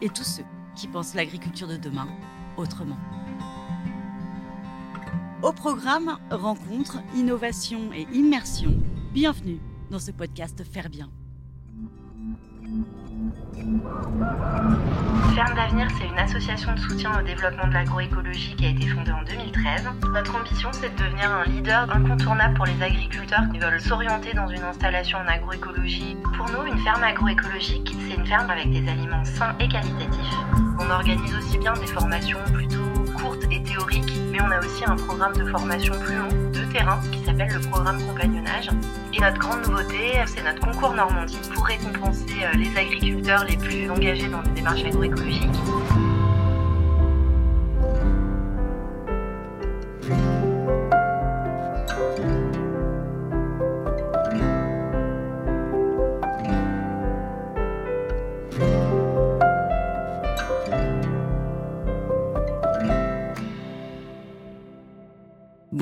et tous ceux qui pensent l'agriculture de demain autrement. Au programme Rencontres, Innovation et Immersion, bienvenue dans ce podcast Faire Bien. Ferme d'avenir, c'est une association de soutien au développement de l'agroécologie qui a été fondée en 2013. Notre ambition, c'est de devenir un leader incontournable pour les agriculteurs qui veulent s'orienter dans une installation en agroécologie. Pour nous, une ferme agroécologique, c'est une ferme avec des aliments sains et qualitatifs. On organise aussi bien des formations plutôt courtes et théoriques, mais on a aussi un programme de formation plus long, terrain, qui s'appelle le programme compagnonnage. Et notre grande nouveauté, c'est notre concours Normandie pour récompenser euh, les agriculteurs les plus engagés dans des démarches agroécologiques.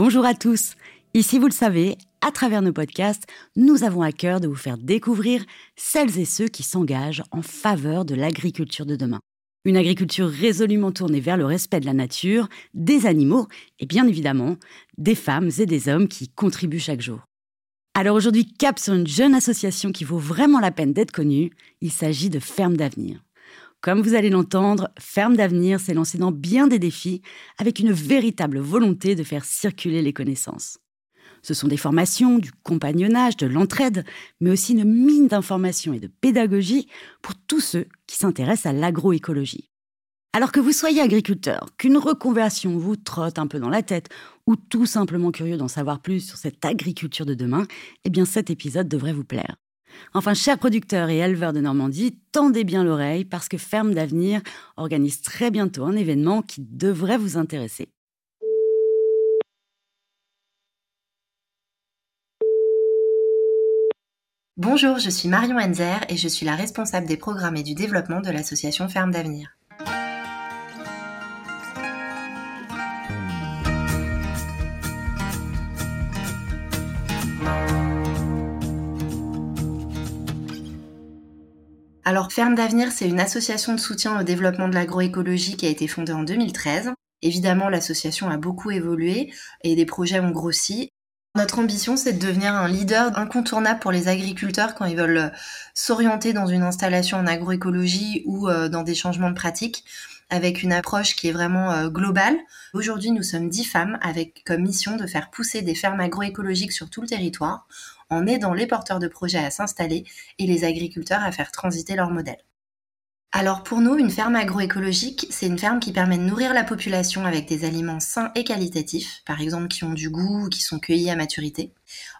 Bonjour à tous. Ici, vous le savez, à travers nos podcasts, nous avons à cœur de vous faire découvrir celles et ceux qui s'engagent en faveur de l'agriculture de demain. Une agriculture résolument tournée vers le respect de la nature, des animaux et bien évidemment des femmes et des hommes qui contribuent chaque jour. Alors aujourd'hui, cap sur une jeune association qui vaut vraiment la peine d'être connue, il s'agit de Ferme d'avenir. Comme vous allez l'entendre, Ferme d'avenir s'est lancé dans bien des défis avec une véritable volonté de faire circuler les connaissances. Ce sont des formations, du compagnonnage, de l'entraide, mais aussi une mine d'information et de pédagogie pour tous ceux qui s'intéressent à l'agroécologie. Alors que vous soyez agriculteur, qu'une reconversion vous trotte un peu dans la tête, ou tout simplement curieux d'en savoir plus sur cette agriculture de demain, eh bien cet épisode devrait vous plaire. Enfin, chers producteurs et éleveurs de Normandie, tendez bien l'oreille parce que Ferme d'Avenir organise très bientôt un événement qui devrait vous intéresser. Bonjour, je suis Marion Enzer et je suis la responsable des programmes et du développement de l'association Ferme d'Avenir. Alors Ferme d'Avenir, c'est une association de soutien au développement de l'agroécologie qui a été fondée en 2013. Évidemment, l'association a beaucoup évolué et des projets ont grossi. Notre ambition, c'est de devenir un leader incontournable pour les agriculteurs quand ils veulent euh, s'orienter dans une installation en agroécologie ou euh, dans des changements de pratiques avec une approche qui est vraiment euh, globale. Aujourd'hui, nous sommes dix femmes avec comme mission de faire pousser des fermes agroécologiques sur tout le territoire en aidant les porteurs de projets à s'installer et les agriculteurs à faire transiter leur modèle. Alors pour nous, une ferme agroécologique, c'est une ferme qui permet de nourrir la population avec des aliments sains et qualitatifs, par exemple qui ont du goût ou qui sont cueillis à maturité,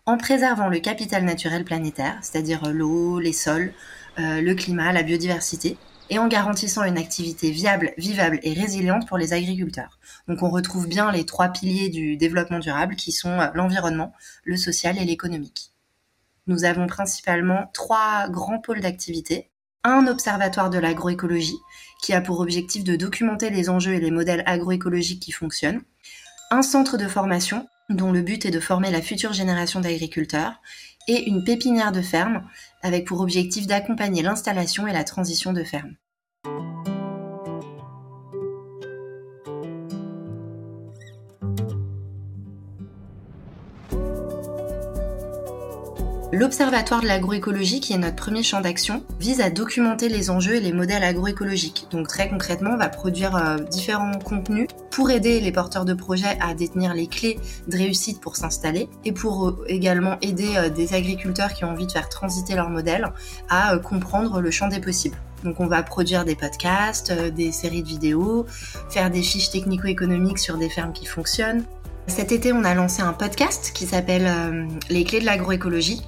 en préservant le capital naturel planétaire, c'est-à-dire l'eau, les sols, euh, le climat, la biodiversité, et en garantissant une activité viable, vivable et résiliente pour les agriculteurs. Donc on retrouve bien les trois piliers du développement durable qui sont euh, l'environnement, le social et l'économique. Nous avons principalement trois grands pôles d'activité un observatoire de l'agroécologie qui a pour objectif de documenter les enjeux et les modèles agroécologiques qui fonctionnent, un centre de formation dont le but est de former la future génération d'agriculteurs, et une pépinière de ferme avec pour objectif d'accompagner l'installation et la transition de ferme. L'Observatoire de l'agroécologie, qui est notre premier champ d'action, vise à documenter les enjeux et les modèles agroécologiques. Donc très concrètement, on va produire euh, différents contenus pour aider les porteurs de projets à détenir les clés de réussite pour s'installer et pour euh, également aider euh, des agriculteurs qui ont envie de faire transiter leur modèle à comprendre le champ des possibles. Donc on va produire des podcasts, des séries de vidéos, faire des fiches technico-économiques sur des fermes qui fonctionnent, cet été, on a lancé un podcast qui s'appelle Les clés de l'agroécologie.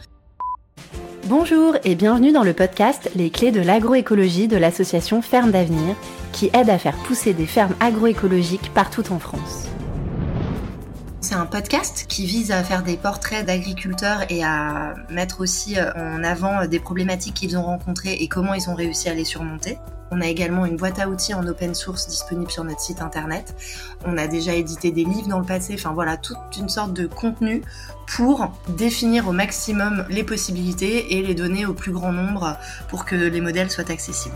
Bonjour et bienvenue dans le podcast Les clés de l'agroécologie de l'association Ferme d'avenir qui aide à faire pousser des fermes agroécologiques partout en France. C'est un podcast qui vise à faire des portraits d'agriculteurs et à mettre aussi euh, en avant des problématiques qu'ils ont rencontrées et comment ils ont réussi à les surmonter. On a également une boîte à outils en open source disponible sur notre site internet. On a déjà édité des livres dans le passé, enfin voilà, toute une sorte de contenu pour définir au maximum les possibilités et les donner au plus grand nombre pour que les modèles soient accessibles.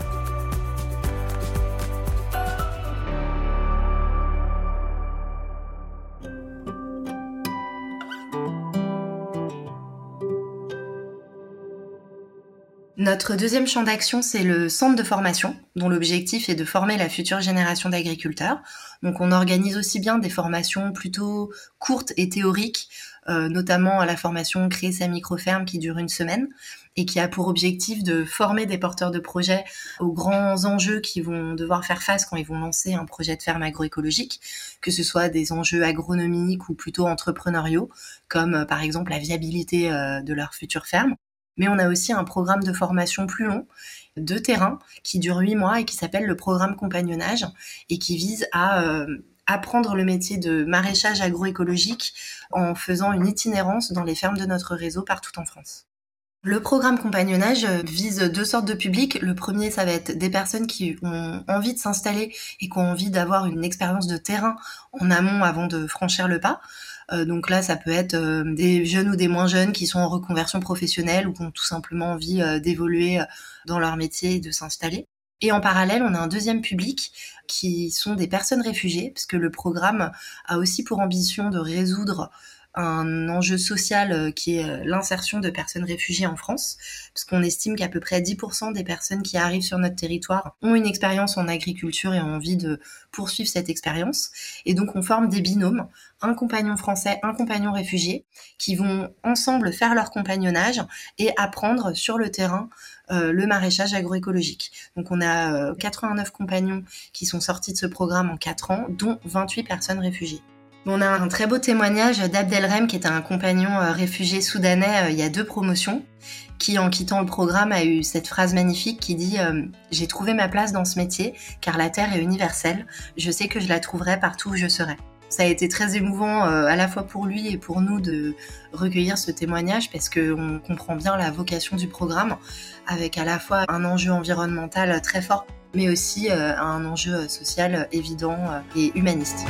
Notre deuxième champ d'action, c'est le centre de formation, dont l'objectif est de former la future génération d'agriculteurs. Donc on organise aussi bien des formations plutôt courtes et théoriques, euh, notamment la formation Créer sa micro-ferme qui dure une semaine et qui a pour objectif de former des porteurs de projets aux grands enjeux qu'ils vont devoir faire face quand ils vont lancer un projet de ferme agroécologique, que ce soit des enjeux agronomiques ou plutôt entrepreneuriaux, comme euh, par exemple la viabilité euh, de leur future ferme. Mais on a aussi un programme de formation plus long de terrain qui dure huit mois et qui s'appelle le programme compagnonnage et qui vise à euh, apprendre le métier de maraîchage agroécologique en faisant une itinérance dans les fermes de notre réseau partout en France. Le programme compagnonnage vise deux sortes de publics. Le premier, ça va être des personnes qui ont envie de s'installer et qui ont envie d'avoir une expérience de terrain en amont avant de franchir le pas. Euh, donc là, ça peut être euh, des jeunes ou des moins jeunes qui sont en reconversion professionnelle ou qui ont tout simplement envie euh, d'évoluer dans leur métier et de s'installer. Et en parallèle, on a un deuxième public qui sont des personnes réfugiées, parce que le programme a aussi pour ambition de résoudre un enjeu social euh, qui est euh, l'insertion de personnes réfugiées en France, parce qu'on estime qu'à peu près 10% des personnes qui arrivent sur notre territoire ont une expérience en agriculture et ont envie de poursuivre cette expérience. Et donc on forme des binômes, un compagnon français, un compagnon réfugié, qui vont ensemble faire leur compagnonnage et apprendre sur le terrain euh, le maraîchage agroécologique. Donc on a 89 compagnons qui sont sortis de ce programme en 4 ans, dont 28 personnes réfugiées. On a un très beau témoignage d'Abdelrem, qui est un compagnon euh, réfugié soudanais euh, il y a deux promotions, qui en quittant le programme a eu cette phrase magnifique qui dit euh, J'ai trouvé ma place dans ce métier, car la Terre est universelle, je sais que je la trouverai partout où je serai. Ça a été très émouvant à la fois pour lui et pour nous de recueillir ce témoignage parce qu'on comprend bien la vocation du programme avec à la fois un enjeu environnemental très fort mais aussi un enjeu social évident et humaniste.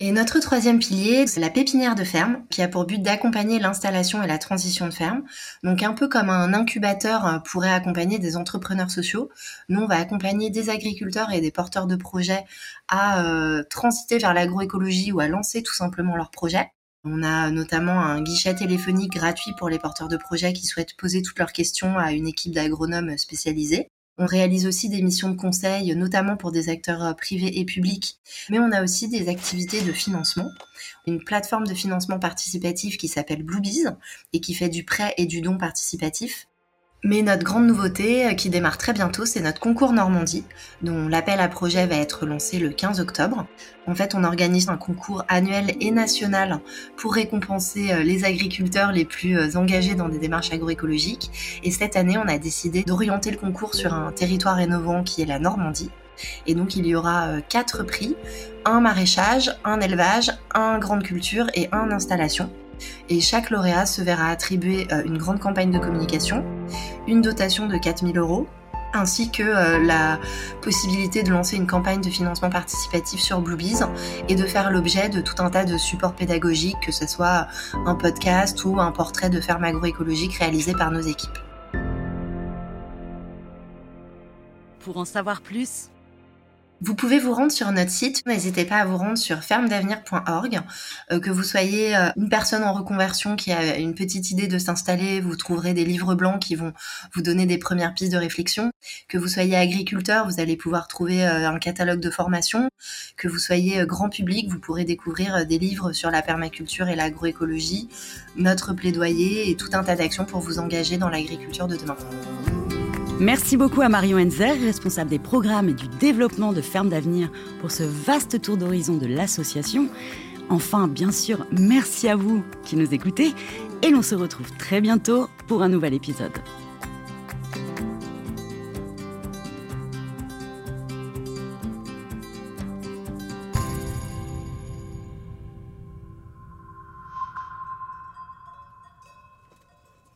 Et notre troisième pilier, c'est la pépinière de ferme, qui a pour but d'accompagner l'installation et la transition de ferme. Donc un peu comme un incubateur euh, pourrait accompagner des entrepreneurs sociaux, nous on va accompagner des agriculteurs et des porteurs de projets à euh, transiter vers l'agroécologie ou à lancer tout simplement leur projet. On a notamment un guichet téléphonique gratuit pour les porteurs de projets qui souhaitent poser toutes leurs questions à une équipe d'agronomes spécialisés. On réalise aussi des missions de conseil, notamment pour des acteurs euh, privés et publics, mais on a aussi des activités de financement. Une plateforme de financement participatif qui s'appelle Bluebees et qui fait du prêt et du don participatif. Mais notre grande nouveauté, euh, qui démarre très bientôt, c'est notre concours Normandie, dont l'appel à projet va être lancé le 15 octobre. En fait, on organise un concours annuel et national pour récompenser euh, les agriculteurs les plus euh, engagés dans des démarches agroécologiques. Et cette année, on a décidé d'orienter le concours sur un territoire innovant qui est la Normandie. Et donc, il y aura quatre prix, un maraîchage, un élevage, un grande culture et un installation. Et chaque lauréat se verra attribuer euh, une grande campagne de communication, une dotation de 4000 euros, ainsi que euh, la possibilité de lancer une campagne de financement participatif sur Bluebees et de faire l'objet de tout un tas de supports pédagogiques, que ce soit un podcast ou un portrait de ferme agroécologique réalisé par nos équipes. Pour en savoir plus, Vous pouvez vous rendre sur notre site. N'hésitez pas à vous rendre sur fermedavenir.org. Euh, que vous soyez euh, une personne en reconversion qui a une petite idée de s'installer, vous trouverez des livres blancs qui vont vous donner des premières pistes de réflexion. Que vous soyez agriculteur, vous allez pouvoir trouver euh, un catalogue de formation. Que vous soyez grand public, vous pourrez découvrir des livres sur la permaculture et l'agroécologie, notre plaidoyer et tout un tas d'actions pour vous engager dans l'agriculture de demain. Merci beaucoup à Marion Enzer, responsable des programmes et du développement de Ferme d'Avenir, pour ce vaste tour d'horizon de l'association. Enfin, bien sûr, merci à vous qui nous écoutez et l'on se retrouve très bientôt pour un nouvel épisode.